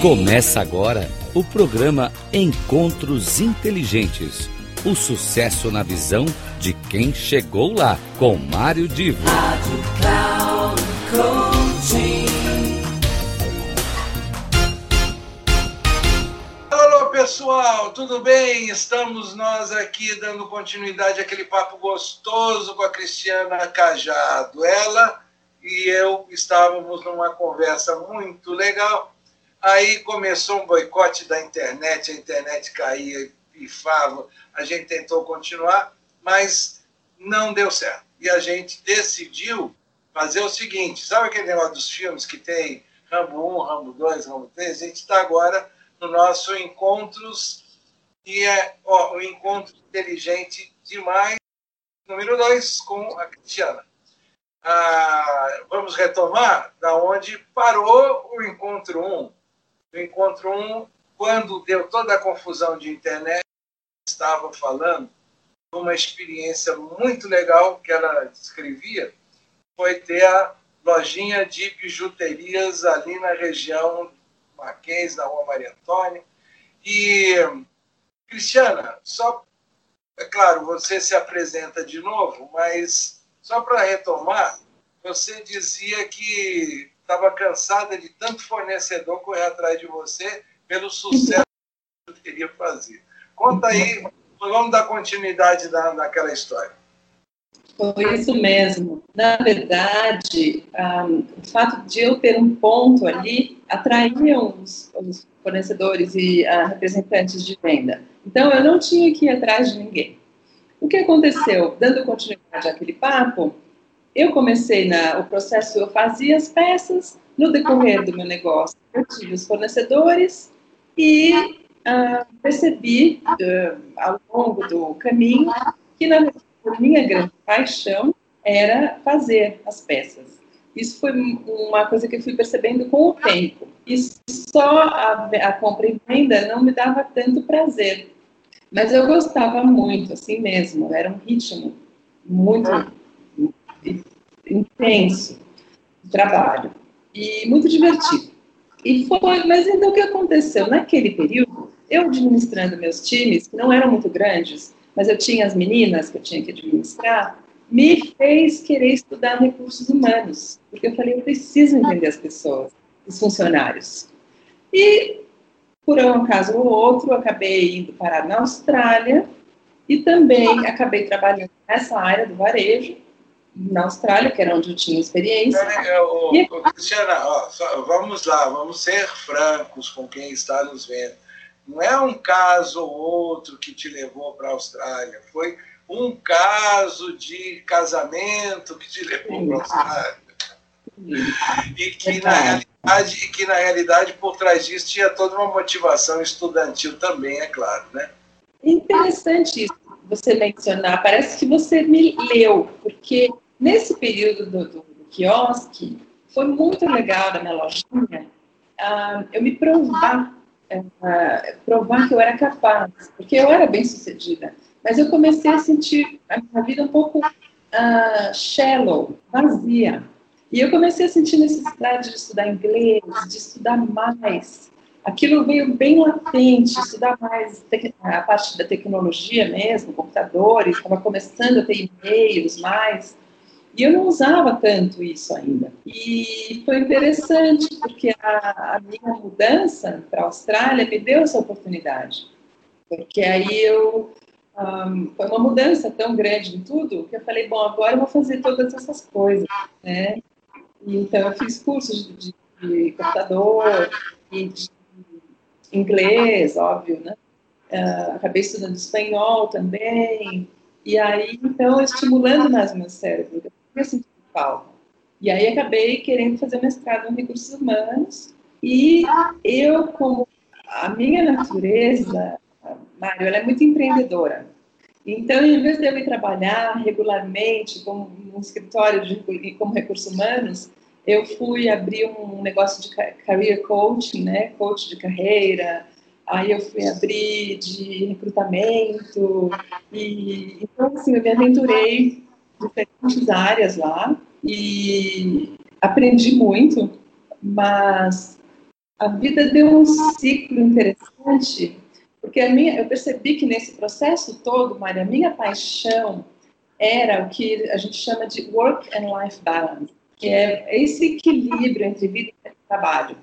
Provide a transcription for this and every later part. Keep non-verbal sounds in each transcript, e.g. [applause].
Começa agora o programa Encontros Inteligentes. O sucesso na visão de quem chegou lá, com Mário Divo. Rádio Alô pessoal, tudo bem? Estamos nós aqui dando continuidade àquele papo gostoso com a Cristiana Cajado. Ela e eu estávamos numa conversa muito legal Aí começou um boicote da internet, a internet caía, pifava, a gente tentou continuar, mas não deu certo. E a gente decidiu fazer o seguinte: sabe aquele negócio dos filmes que tem Rambo 1, Rambo 2, Rambo 3? A gente está agora no nosso Encontros, e é ó, o Encontro Inteligente Demais, número 2, com a Cristiana. Ah, vamos retomar da onde parou o Encontro 1. Um no encontro 1, quando deu toda a confusão de internet, estava falando de uma experiência muito legal que ela descrevia, foi ter a lojinha de bijuterias ali na região Mackenzie, na rua Maria Antônia. E, Cristiana, só, é claro, você se apresenta de novo, mas só para retomar, você dizia que estava cansada de tanto fornecedor correr atrás de você pelo sucesso que você teria fazer. Conta aí, vamos dar continuidade na, naquela história. Foi isso mesmo. Na verdade, um, o fato de eu ter um ponto ali atraía os, os fornecedores e uh, representantes de venda. Então, eu não tinha que ir atrás de ninguém. O que aconteceu? Dando continuidade àquele papo, eu comecei na, o processo, eu fazia as peças, no decorrer do meu negócio, eu tive os fornecedores e uh, percebi uh, ao longo do caminho que na minha grande paixão era fazer as peças. Isso foi uma coisa que eu fui percebendo com o tempo. E só a, a compra e venda não me dava tanto prazer. Mas eu gostava muito, assim mesmo. Era um ritmo muito intenso de trabalho e muito divertido. E foi, mas então o que aconteceu? Naquele período, eu administrando meus times, que não eram muito grandes, mas eu tinha as meninas que eu tinha que administrar, me fez querer estudar recursos humanos, porque eu falei, eu preciso entender as pessoas, os funcionários. E, por um caso ou outro, acabei indo parar na Austrália e também acabei trabalhando nessa área do varejo, na Austrália, que era onde eu tinha experiência. É, e... Cristiana, ó, só, vamos lá, vamos ser francos com quem está nos vendo. Não é um caso ou outro que te levou para a Austrália, foi um caso de casamento que te levou para a Austrália. E que na, realidade, que na realidade, por trás disso, tinha toda uma motivação estudantil também, é claro, né? Interessante isso você mencionar, parece que você me leu, porque nesse período do, do, do quiosque, foi muito legal da minha lojinha uh, eu me provar, uh, provar que eu era capaz, porque eu era bem sucedida, mas eu comecei a sentir a minha vida um pouco uh, shallow, vazia. E eu comecei a sentir necessidade de estudar inglês, de estudar mais, aquilo veio bem latente, estudar mais a parte da tecnologia mesmo, computadores, estava começando a ter e-mails mais, e eu não usava tanto isso ainda. E foi interessante, porque a, a minha mudança para a Austrália me deu essa oportunidade, porque aí eu um, foi uma mudança tão grande em tudo que eu falei, bom, agora eu vou fazer todas essas coisas, né? Então eu fiz cursos de, de computador e de inglês, óbvio, né? Uh, acabei estudando espanhol também. E aí, então, estimulando mais o meu cérebro. Tinha sentido falta. E aí, acabei querendo fazer mestrado em recursos humanos. E eu, como a minha natureza, Mário, ela é muito empreendedora. Então, em vez de eu ir trabalhar regularmente como um escritório de, como recursos humanos, eu fui abrir um negócio de career coaching, né, coach de carreira, aí eu fui abrir de recrutamento, e então assim, eu me aventurei diferentes áreas lá, e aprendi muito, mas a vida deu um ciclo interessante, porque a minha, eu percebi que nesse processo todo, Maria, a minha paixão era o que a gente chama de work and life balance, que é esse equilíbrio entre vida e trabalho.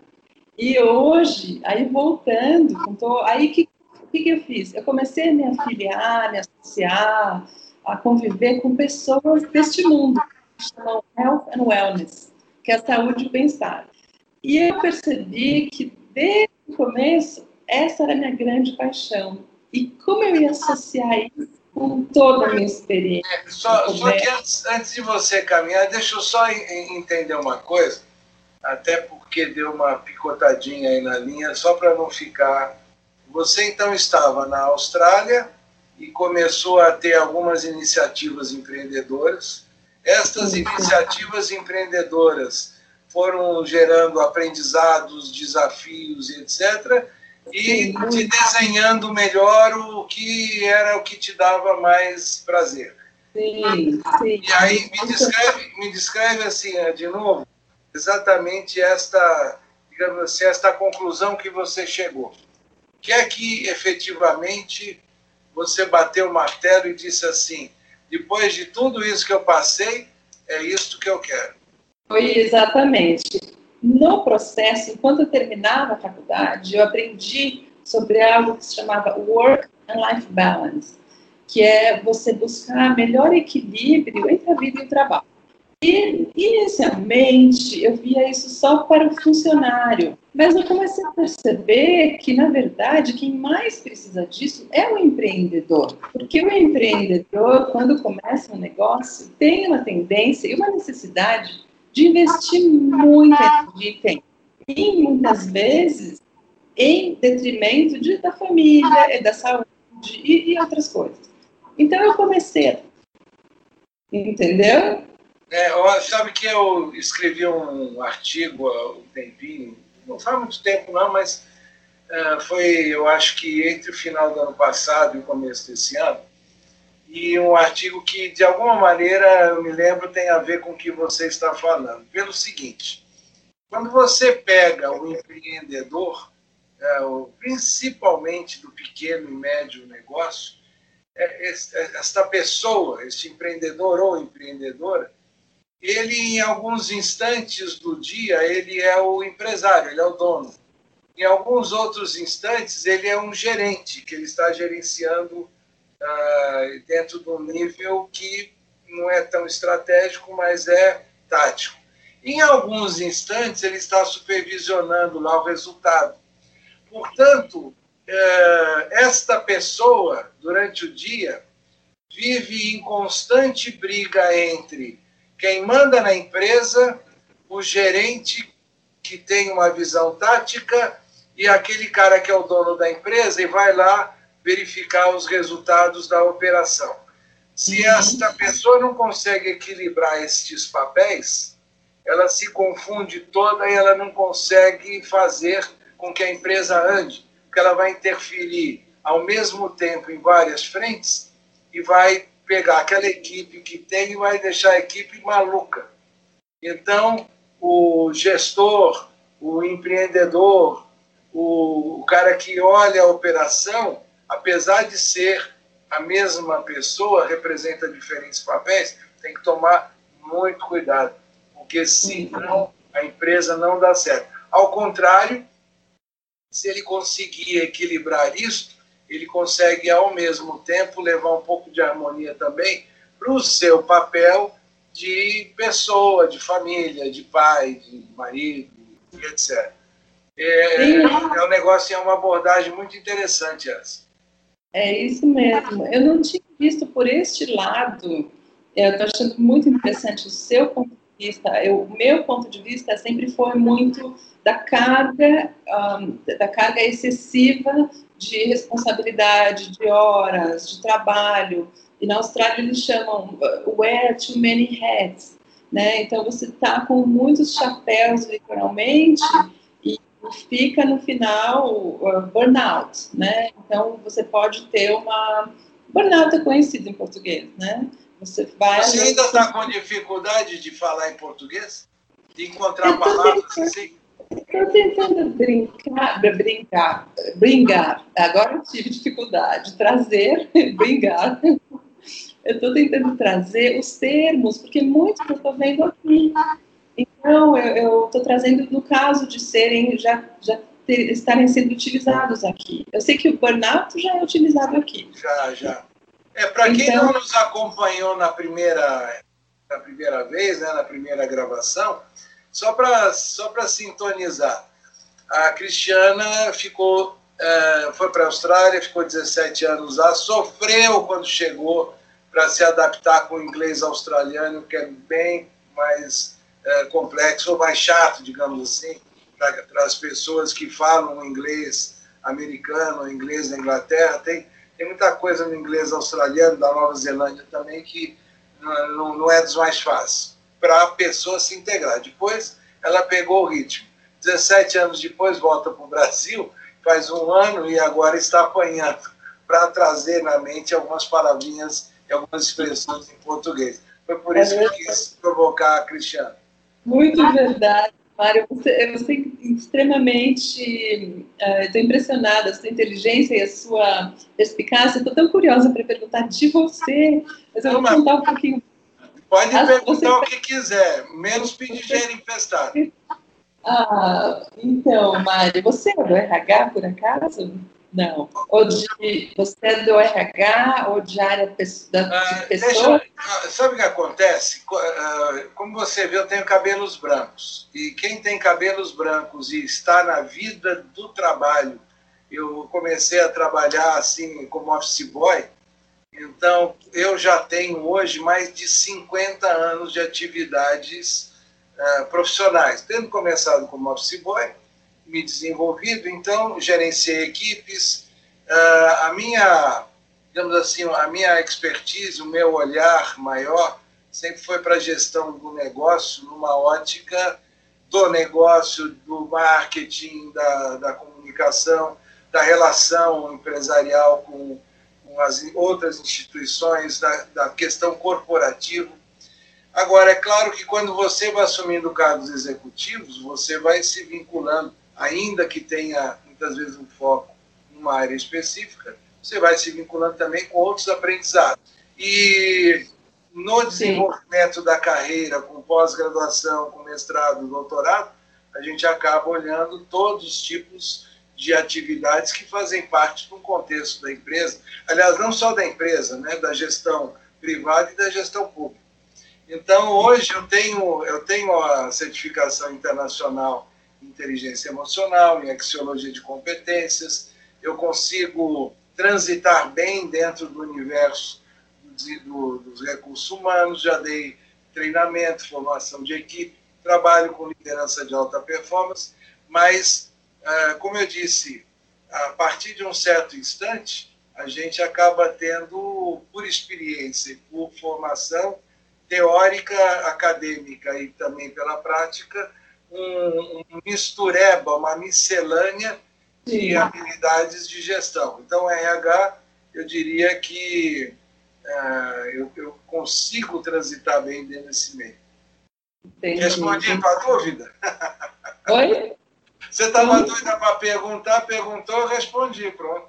E hoje, aí voltando, aí o que, que eu fiz? Eu comecei a me afiliar, me associar, a conviver com pessoas deste mundo, que chamam Health and Wellness, que é a saúde e bem-estar. E eu percebi que, desde o começo, essa era a minha grande paixão. E como eu ia associar isso com toda a minha experiência? É, só, só que antes, antes, de você caminhar, deixa eu só entender uma coisa, até porque deu uma picotadinha aí na linha, só para não ficar. Você então estava na Austrália e começou a ter algumas iniciativas empreendedoras. Estas iniciativas empreendedoras foram gerando aprendizados, desafios, etc. E te desenhando melhor o que era o que te dava mais prazer. Sim, sim. E aí me descreve, me descreve assim, de novo, exatamente esta, digamos assim, esta conclusão que você chegou. Que é que efetivamente você bateu o martelo e disse assim: depois de tudo isso que eu passei, é isto que eu quero. Foi exatamente. No processo, enquanto eu terminava a faculdade, eu aprendi sobre algo que se chamava Work and Life Balance, que é você buscar melhor equilíbrio entre a vida e o trabalho. E, inicialmente, eu via isso só para o funcionário, mas eu comecei a perceber que, na verdade, quem mais precisa disso é o empreendedor. Porque o empreendedor, quando começa um negócio, tem uma tendência e uma necessidade de investir muito de tempo. E muitas vezes em detrimento de, da família, da saúde e, e outras coisas. Então eu comecei, entendeu? É, sabe que eu escrevi um artigo há um tempinho, não faz muito tempo não, mas uh, foi, eu acho que entre o final do ano passado e o começo desse ano, e um artigo que, de alguma maneira, eu me lembro, tem a ver com o que você está falando. Pelo seguinte, quando você pega o empreendedor, é, principalmente do pequeno e médio negócio, é, esta pessoa, este empreendedor ou empreendedora, ele em alguns instantes do dia ele é o empresário, ele é o dono. Em alguns outros instantes ele é um gerente que ele está gerenciando uh, dentro de um nível que não é tão estratégico, mas é tático. Em alguns instantes ele está supervisionando lá o resultado. Portanto, uh, esta pessoa durante o dia vive em constante briga entre quem manda na empresa, o gerente que tem uma visão tática e aquele cara que é o dono da empresa e vai lá verificar os resultados da operação. Se uhum. esta pessoa não consegue equilibrar estes papéis, ela se confunde toda e ela não consegue fazer com que a empresa ande, porque ela vai interferir ao mesmo tempo em várias frentes e vai pegar aquela equipe que tem e vai deixar a equipe maluca. Então, o gestor, o empreendedor, o, cara que olha a operação, apesar de ser a mesma pessoa, representa diferentes papéis, tem que tomar muito cuidado, porque senão a empresa não dá certo. Ao contrário, se ele conseguir equilibrar isso, ele consegue, ao mesmo tempo, levar um pouco de harmonia também para o seu papel de pessoa, de família, de pai, de marido, etc. É, é um negócio, é uma abordagem muito interessante essa. É isso mesmo. Eu não tinha visto por este lado. Eu estou achando muito interessante o seu ponto de vista. Eu, o meu ponto de vista sempre foi muito da carga, um, da carga excessiva de responsabilidade, de horas, de trabalho. E na Austrália eles chamam uh, wear too many hats, né? Então você está com muitos chapéus, literalmente, e fica no final uh, burnout, né? Então você pode ter uma burnout é conhecido em português, né? Você vai. Você ainda está com dificuldade de falar em português, de encontrar palavras assim? Estou tentando brincar, brincar, brincar. Agora eu tive dificuldade. Trazer, [laughs] brincar. Eu estou tentando trazer os termos, porque muitos eu estou vendo aqui. Então, eu estou trazendo no caso de serem, já, já ter, estarem sendo utilizados aqui. Eu sei que o burnout já é utilizado aqui. Já, já. É, para quem então, não nos acompanhou na primeira, na primeira vez, né, na primeira gravação, só para só sintonizar, a Cristiana ficou, é, foi para a Austrália, ficou 17 anos lá, sofreu quando chegou para se adaptar com o inglês australiano, que é bem mais é, complexo, ou mais chato, digamos assim, para as pessoas que falam inglês americano, inglês da Inglaterra. Tem, tem muita coisa no inglês australiano, da Nova Zelândia também, que não, não é dos mais fáceis para a pessoa se integrar. Depois, ela pegou o ritmo. 17 anos depois, volta para o Brasil, faz um ano e agora está apanhando para trazer na mente algumas palavrinhas e algumas expressões em português. Foi por isso que eu quis provocar a Cristiana. Muito verdade. Mário, você, você é extremamente. Estou uh, impressionada, a sua inteligência e a sua perspicácia. Estou tão curiosa para perguntar de você, mas eu vou contar um pouquinho Pode As, perguntar você... o que quiser, menos pedir dinheiro emprestado. Ah, então, Mari, você é do RH, por acaso? Não. Ou de, você é do RH ou de área da, de ah, pessoa? Deixa, sabe o que acontece? Ah, como você vê, eu tenho cabelos brancos. E quem tem cabelos brancos e está na vida do trabalho, eu comecei a trabalhar assim como office boy, então, eu já tenho hoje mais de 50 anos de atividades uh, profissionais, tendo começado como office boy, me desenvolvido, então gerenciei equipes. Uh, a minha, digamos assim, a minha expertise, o meu olhar maior sempre foi para a gestão do negócio numa ótica do negócio, do marketing, da, da comunicação, da relação empresarial com as outras instituições, da, da questão corporativa. Agora, é claro que quando você vai assumindo cargos executivos, você vai se vinculando, ainda que tenha muitas vezes um foco numa área específica, você vai se vinculando também com outros aprendizados. E no desenvolvimento Sim. da carreira, com pós-graduação, com mestrado, doutorado, a gente acaba olhando todos os tipos de atividades que fazem parte do contexto da empresa, aliás, não só da empresa, né, da gestão privada e da gestão pública. Então, hoje eu tenho, eu tenho a certificação internacional em inteligência emocional, em axiologia de competências, eu consigo transitar bem dentro do universo do, dos recursos humanos, já dei treinamento, formação de equipe, trabalho com liderança de alta performance, mas como eu disse, a partir de um certo instante, a gente acaba tendo, por experiência e por formação teórica, acadêmica e também pela prática, um, um mistureba, uma miscelânea de Sim. habilidades de gestão. Então, RH, eu diria que uh, eu, eu, consigo transitar bem dentro desse meio. Entendi. Respondi a tua dúvida? Oi? Você estava doida para perguntar, perguntou, respondi, pronto.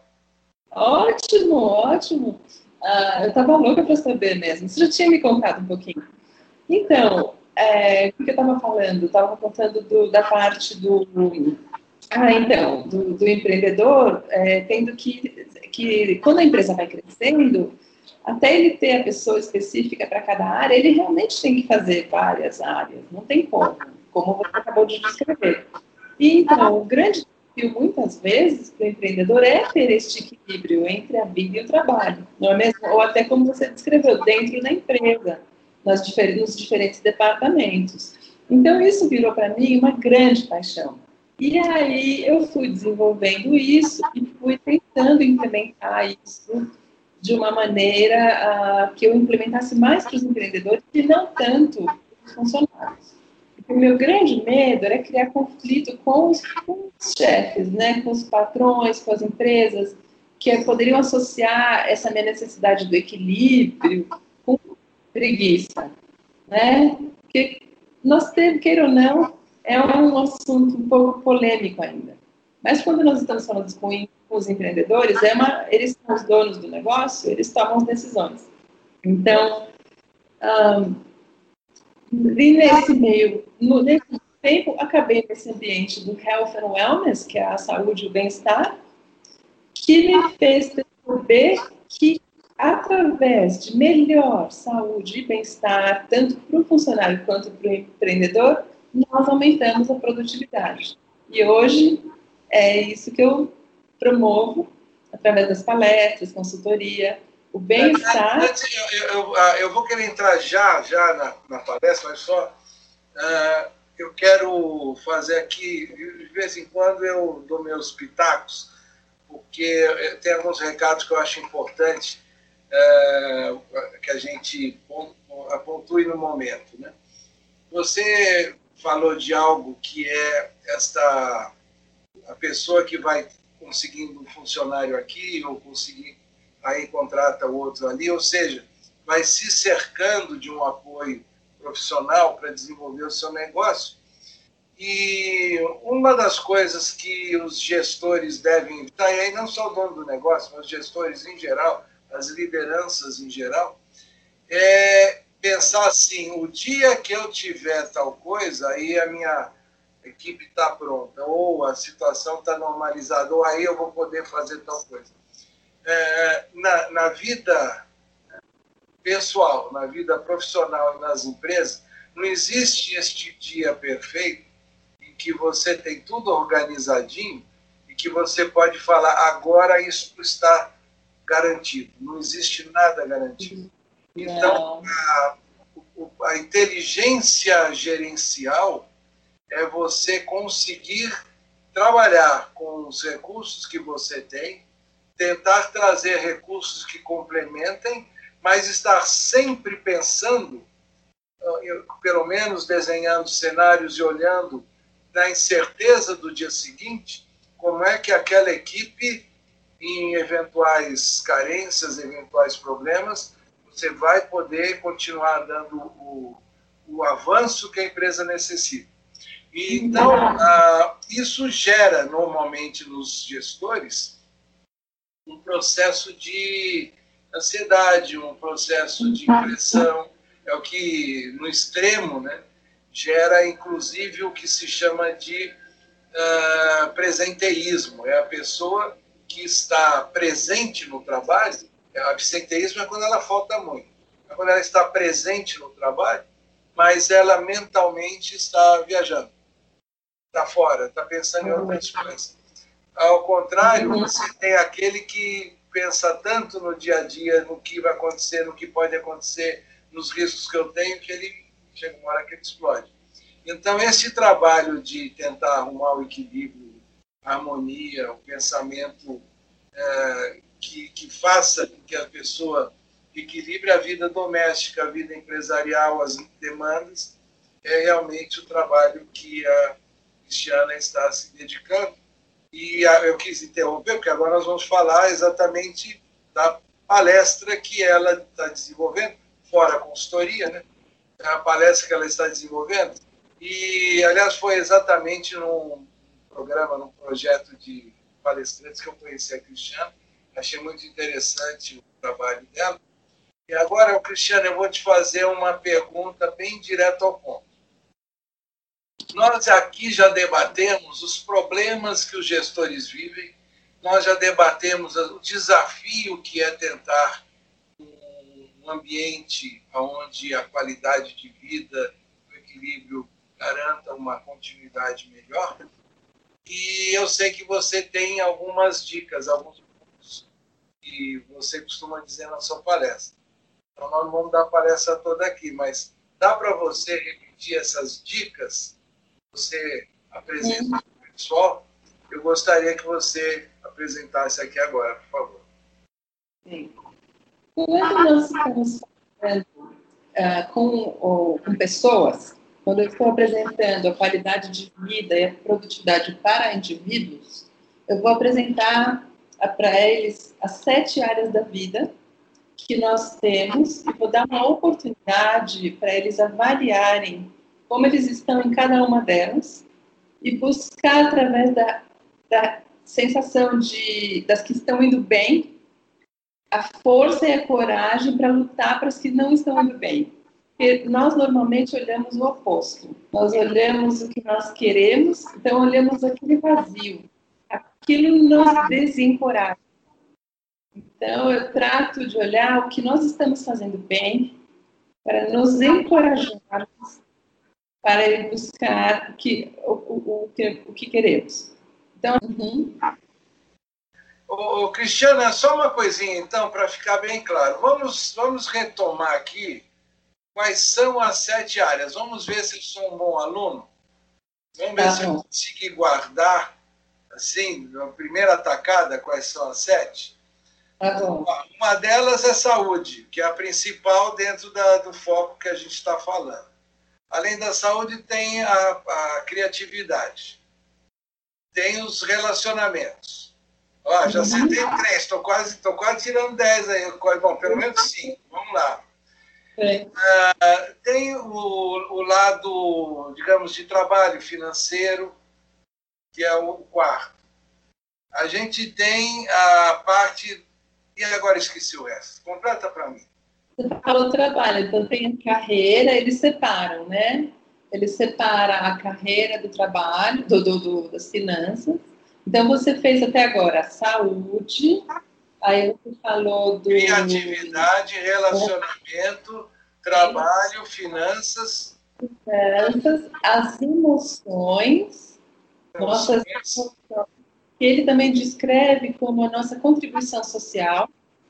Ótimo, ótimo. Ah, eu estava louca para saber mesmo. Você já tinha me contado um pouquinho. Então, é, o que eu estava falando? Estava contando do, da parte do. Ah, então, do, do empreendedor, é, tendo que, que, quando a empresa vai crescendo, até ele ter a pessoa específica para cada área, ele realmente tem que fazer várias áreas, não tem como, como você acabou de descrever. Então, o grande desafio, muitas vezes, para o empreendedor é ter este equilíbrio entre a vida e o trabalho, não é mesmo? Ou até como você descreveu, dentro da empresa, nas nos diferentes departamentos. Então, isso virou para mim uma grande paixão. E aí eu fui desenvolvendo isso e fui tentando implementar isso de uma maneira uh, que eu implementasse mais para os empreendedores e não tanto para os funcionários o meu grande medo era criar conflito com os, com os, chefes, né, com os patrões, com as empresas, que poderiam associar essa minha necessidade do equilíbrio com preguiça, né? Porque nós temos, queira ou não, é um assunto um pouco polêmico ainda. Mas quando nós estamos falando com, os empreendedores, é uma, eles são os donos do negócio, eles tomam as decisões. Então, um, e nesse meio, no, nesse tempo, acabei nesse ambiente do Health and Wellness, que é a saúde e o bem-estar, que me fez perceber que através de melhor saúde e bem-estar, tanto para o funcionário quanto para o empreendedor, nós aumentamos a produtividade. E hoje é isso que eu promovo através das palestras, consultoria, o bem-estar. Eu, eu, ah, eu, vou querer entrar já, já na, na palestra, mas só uh, eu quero fazer aqui, de vez em quando eu dou meus pitacos, porque tem alguns recados que eu acho importante uh, que a gente pontue no momento. Né? Você falou de algo que é esta a pessoa que vai conseguindo um funcionário aqui ou conseguir aí contrata outro ali, ou seja, vai se cercando de um apoio profissional para desenvolver o seu negócio. E uma das coisas que os gestores devem evitar, e aí não só o dono do negócio, mas os gestores em geral, as lideranças em geral, é pensar assim: o dia que eu tiver tal coisa, aí a minha equipe está pronta, ou a situação está normalizada, ou aí eu vou poder fazer tal coisa. É, na, na vida pessoal, na vida profissional e nas empresas, não existe este dia perfeito em que você tem tudo organizadinho e que você pode falar agora isso está garantido. Não existe nada garantido. Então, a, a inteligência gerencial é você conseguir trabalhar com os recursos que você tem, tentar trazer recursos que complementem, mas estar sempre pensando, ah, pelo menos desenhando cenários e olhando na incerteza do dia seguinte, como é que aquela equipe, em eventuais carências, eventuais problemas, você vai poder continuar dando o, o avanço que a empresa necessita. E, então, uh, isso gera normalmente nos gestores um processo de ansiedade, um processo de pressão, é o que, no extremo, né, gera inclusive o que se chama de uh, presenteísmo. É a pessoa que está presente no trabalho, é, absenteísmo é quando ela falta muito. É quando ela está presente no trabalho, mas ela mentalmente está viajando está fora, está pensando em outras coisas. Ao contrário, uhum. você tem aquele que pensa tanto no dia a dia, no que vai acontecer, no que pode acontecer, nos riscos que eu tenho, que ele chega uma hora que ele explode. Então, esse trabalho de tentar arrumar o equilíbrio, a harmonia, o pensamento é, que, que faça com que a pessoa equilibre a vida doméstica, a vida empresarial, as demandas, é realmente o trabalho que a Cristiana está se dedicando. E eu quis interromper, porque agora nós vamos falar exatamente da palestra que ela está desenvolvendo, fora a consultoria, né? É a palestra que ela está desenvolvendo. E, aliás, foi exatamente num programa, num projeto de palestrantes que eu conheci a Cristiana. Achei muito interessante o trabalho dela. E agora, Cristiano, eu vou te fazer uma pergunta bem direto ao ponto. Nós aqui já debatemos os problemas que os gestores vivem, nós já debatemos o desafio que é tentar um ambiente onde a qualidade de vida, o equilíbrio garanta uma continuidade melhor. E eu sei que você tem algumas dicas, alguns pontos que você costuma dizer na sua palestra. Então, nós não vamos dar palestra toda aqui, mas dá para você repetir essas dicas você apresenta o pessoal, eu gostaria que você apresentasse aqui agora, por favor. Sim. Quando nós estamos falando uh, com, com pessoas, quando eu estou apresentando a qualidade de vida e a produtividade para indivíduos, eu vou apresentar para eles as sete áreas da vida que nós temos e vou dar uma oportunidade para eles avaliarem como eles estão em cada uma delas e buscar através da, da sensação de das que estão indo bem, a força e a coragem para lutar para as que não estão indo bem. Porque nós normalmente olhamos o oposto. Nós olhamos o que nós queremos, então olhamos aquele vazio. Aquilo nos desencoraja. Então eu trato de olhar o que nós estamos fazendo bem para nos encorajarmos para ir buscar o que, o, o, o, que, o que queremos. Então, uhum. Ô, Cristiana, só uma coisinha então, para ficar bem claro. Vamos, vamos retomar aqui quais são as sete áreas. Vamos ver se eu sou um bom aluno. Vamos ver se eu consegui guardar, assim, na primeira atacada, quais são as sete. Tá uma delas é saúde, que é a principal dentro da, do foco que a gente está falando. Além da saúde, tem a, a criatividade tem os relacionamentos. Ó, já citei três, estou quase, tô quase tirando dez aí. Bom, pelo menos cinco. Vamos lá. Uh, tem o, o lado, digamos, de trabalho financeiro, que é o quarto. A gente tem a parte. E agora esqueci o resto. Completa para mim. Você falou trabalho, então tem a carreira, eles separam, né? ele separa a carreira do trabalho, do, do, do, das finanças. Então, você fez até agora saúde, aí você falou do... Criatividade, relacionamento, trabalho, finanças... Finanças, as emoções, nossas emoções, que ele também descreve como a nossa contribuição social.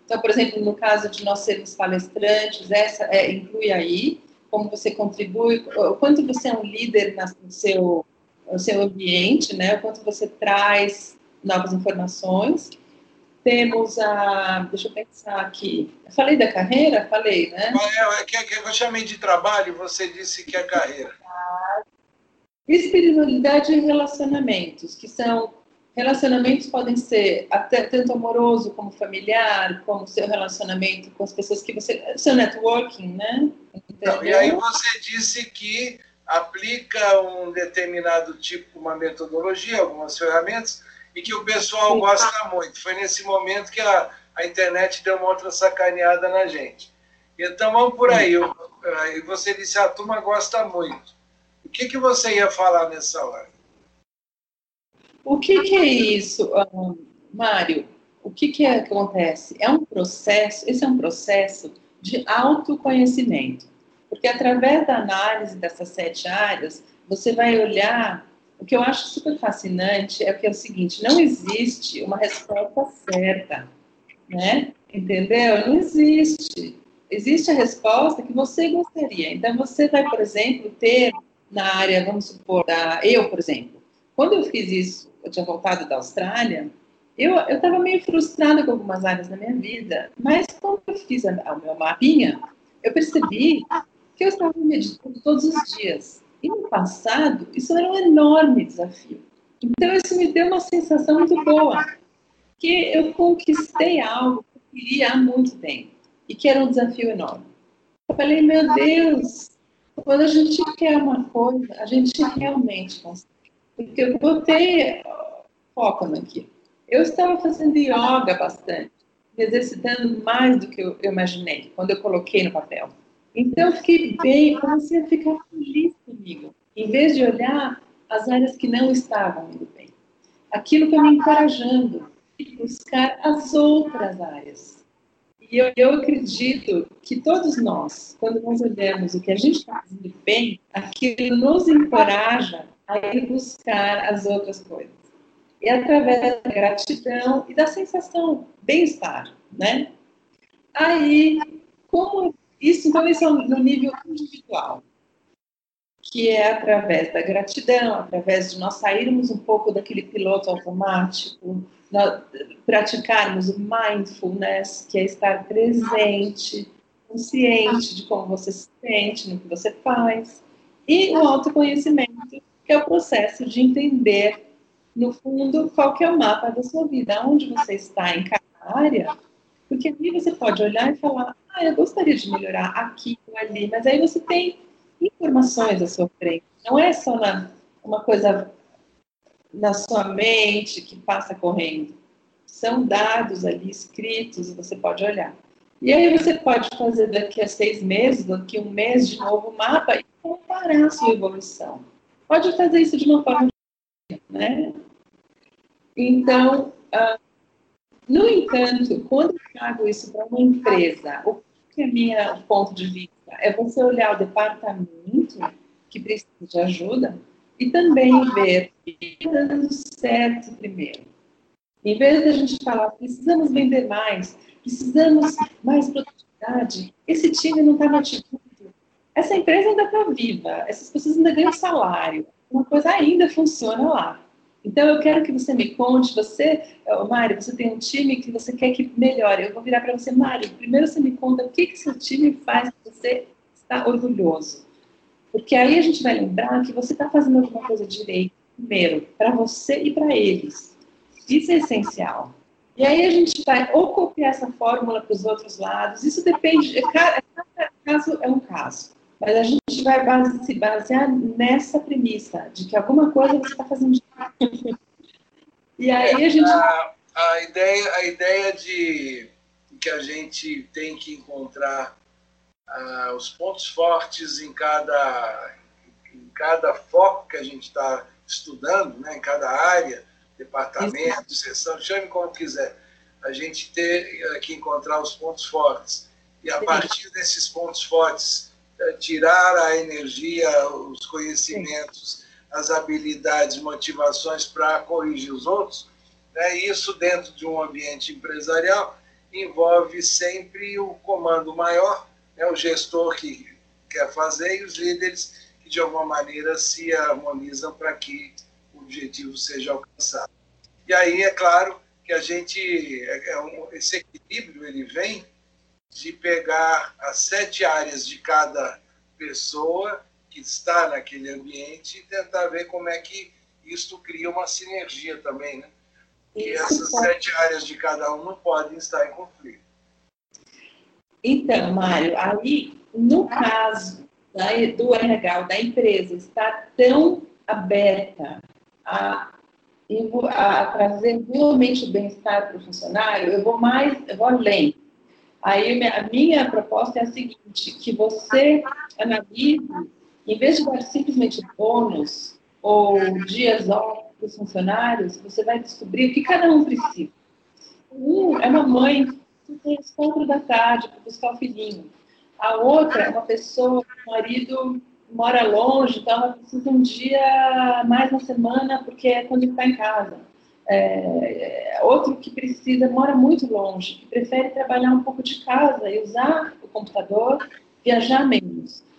Então, por exemplo, no caso de nós sermos palestrantes, essa é, inclui aí como você contribui, o quanto você é um líder no seu, no seu ambiente, né? o quanto você traz novas informações. Temos a. Deixa eu pensar aqui. Eu falei da carreira? Falei, né? É, é, que, que eu chamei de trabalho, você disse que é carreira. Espiritualidade e relacionamentos, que são Relacionamentos podem ser até tanto amoroso como familiar, como seu relacionamento com as pessoas que você. seu networking, né? Então, e aí você disse que aplica um determinado tipo, uma metodologia, algumas ferramentas, e que o pessoal Sim. gosta muito. Foi nesse momento que a, a internet deu uma outra sacaneada na gente. Então vamos por aí. E você disse a turma gosta muito. O que, que você ia falar nessa hora? O que, que é isso, um, Mário? O que, que é, acontece? É um processo, esse é um processo de autoconhecimento. Porque através da análise dessas sete áreas, você vai olhar. O que eu acho super fascinante é que é o seguinte: não existe uma resposta certa, né? Entendeu? Não existe. Existe a resposta que você gostaria. Então, você vai, por exemplo, ter na área, vamos supor, da, eu, por exemplo, quando eu fiz isso eu tinha voltado da Austrália, eu estava meio frustrada com algumas áreas da minha vida, mas quando eu fiz a, o meu mapinha, eu percebi que eu estava meditando todos os dias. E no passado, isso era um enorme desafio. Então, isso me deu uma sensação muito boa, que eu conquistei algo que eu queria há muito tempo, e que era um desafio enorme. Eu falei, meu Deus, quando a gente quer uma coisa, a gente realmente consegue. Porque eu botei foco naquilo. Eu estava fazendo yoga bastante, me exercitando mais do que eu, imaginei quando eu coloquei no papel. Então eu fiquei bem, comecei a ficar feliz comigo, em vez de olhar as áreas que não estavam indo bem. Aquilo foi me encorajando a buscar as outras áreas. E eu, eu, acredito que todos nós, quando nós olhamos o que a gente está fazendo bem, aquilo nos encoraja a ir buscar as outras coisas. E através da gratidão e da sensação bem-estar, né? Aí, como isso, então, isso é no nível individual, que é através da gratidão, através de nós sairmos um pouco daquele piloto automático, praticarmos o mindfulness, que é estar presente, consciente de como você se sente, no que você faz, e o autoconhecimento, que é o processo de entender, no fundo, qual que é o mapa da sua vida, onde você está em cada área, porque aí você pode olhar e falar, ah, eu gostaria de melhorar aqui ou ali, mas aí você tem informações à sua frente, não é só na, uma coisa na sua mente que passa correndo. São dados ali escritos, você pode olhar. E aí você pode fazer daqui a seis meses, daqui a um mês de novo o mapa e comparar a sua evolução. Pode fazer isso de uma forma né? Então, uh, no entanto, quando eu trago isso para uma empresa, o que é minha ponto de vista? É você olhar o departamento que precisa de ajuda e também ver o que está dando certo primeiro. Em vez de a gente falar, precisamos vender mais, precisamos mais produtividade, esse time não está motivado, essa empresa ainda está viva, essas pessoas ainda ganham salário, uma coisa ainda funciona lá. Então, eu quero que você me conte, você, Mário, você tem um time que você quer que melhore. Eu vou virar para você, Mário, primeiro você me conta o que, que seu time faz que você está orgulhoso. Porque aí a gente vai lembrar que você está fazendo alguma coisa direito, primeiro, para você e para eles. Isso é essencial. E aí a gente vai ou copiar essa fórmula para os outros lados, isso depende, cada, cada caso é um caso. Mas a gente vai base, se basear nessa premissa, de que alguma coisa você está fazendo de E aí a gente. A, a, ideia, a ideia de que a gente tem que encontrar uh, os pontos fortes em cada, em cada foco que a gente está estudando, né, em cada área, departamento, seção, chame como quiser. A gente ter que encontrar os pontos fortes. E a partir desses pontos fortes, eh, tirar a energia, os conhecimentos, Sim. As habilidades, motivações para corrigir os outros. Né? Isso dentro de um ambiente empresarial envolve sempre o comando maior, né? o gestor que quer fazer e os líderes que de alguma maneira se harmonizam para que o objetivo seja alcançado. E aí é claro que a gente é, é esse equilíbrio ele vem de pegar as sete áreas de cada pessoa que está naquele ambiente e tentar ver como é que isto cria uma sinergia também, né? E essas sete áreas de cada uma podem estar em conflito. Então, Mário, aí, no caso da, do RH, da empresa, está tão aberta a, a trazer realmente o bem-estar para o funcionário, eu vou mais, eu vou além. Aí a minha proposta é a seguinte, que você analise, em vez de dar simplesmente bônus ou dias off para os funcionários, você vai descobrir o que cada um precisa. Um é uma mãe que tem as da tarde para buscar o filhinho. A outra é uma pessoa o marido mora longe, então ela precisa um dia mais na semana porque é quando está em casa. É, outro que precisa, mora muito longe, que prefere trabalhar um pouco de casa e usar o computador, viajar menos.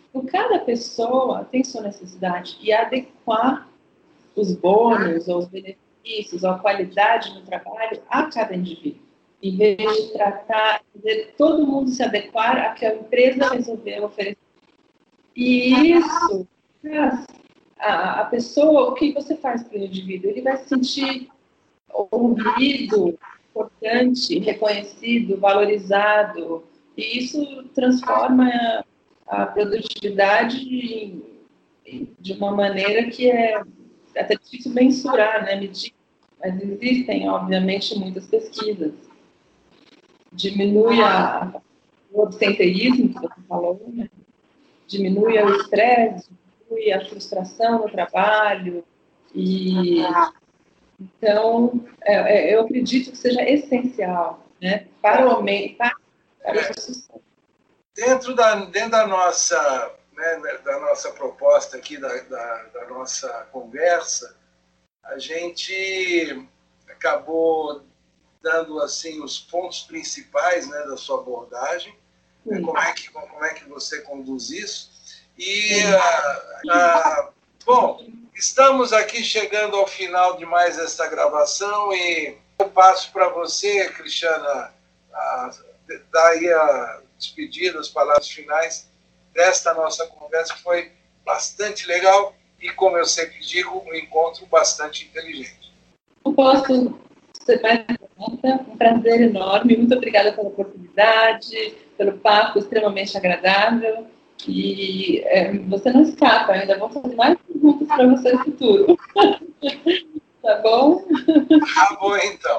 Então, cada pessoa tem sua necessidade e adequar os bônus ou os benefícios ou a qualidade no trabalho a cada indivíduo. Em vez de tratar, de todo mundo se adequar a que a empresa resolveu oferecer. E isso, a, a pessoa, o que você faz para o indivíduo? Ele vai se sentir ouvido, importante, reconhecido, valorizado. E isso transforma a produtividade de uma maneira que é até difícil mensurar, né, medir. Mas existem, obviamente, muitas pesquisas. Diminui a, o absenteísmo, que você falou, né? diminui o estresse, diminui a frustração no trabalho, e então, é, é, eu acredito que seja essencial né, para o homem, para, para sucesso. Dentro da, dentro da nossa né, da nossa proposta aqui, da, da, da, nossa conversa, a gente acabou dando assim os pontos principais né, da sua abordagem, né, como, é que, como é que você conduz isso. E, bom, Estamos aqui chegando ao final de mais esta gravação e eu passo para você, Cristiana, a, dar aí a despedida, as palavras finais desta nossa conversa, que foi bastante legal e, como eu sempre digo, um encontro bastante inteligente. Não posso ser mais um prazer enorme, muito obrigada pela oportunidade, pelo papo extremamente agradável. E é, você não escapa, ainda vou fazer mais perguntas para você no futuro. [laughs] Tá bom? Tá bom, então.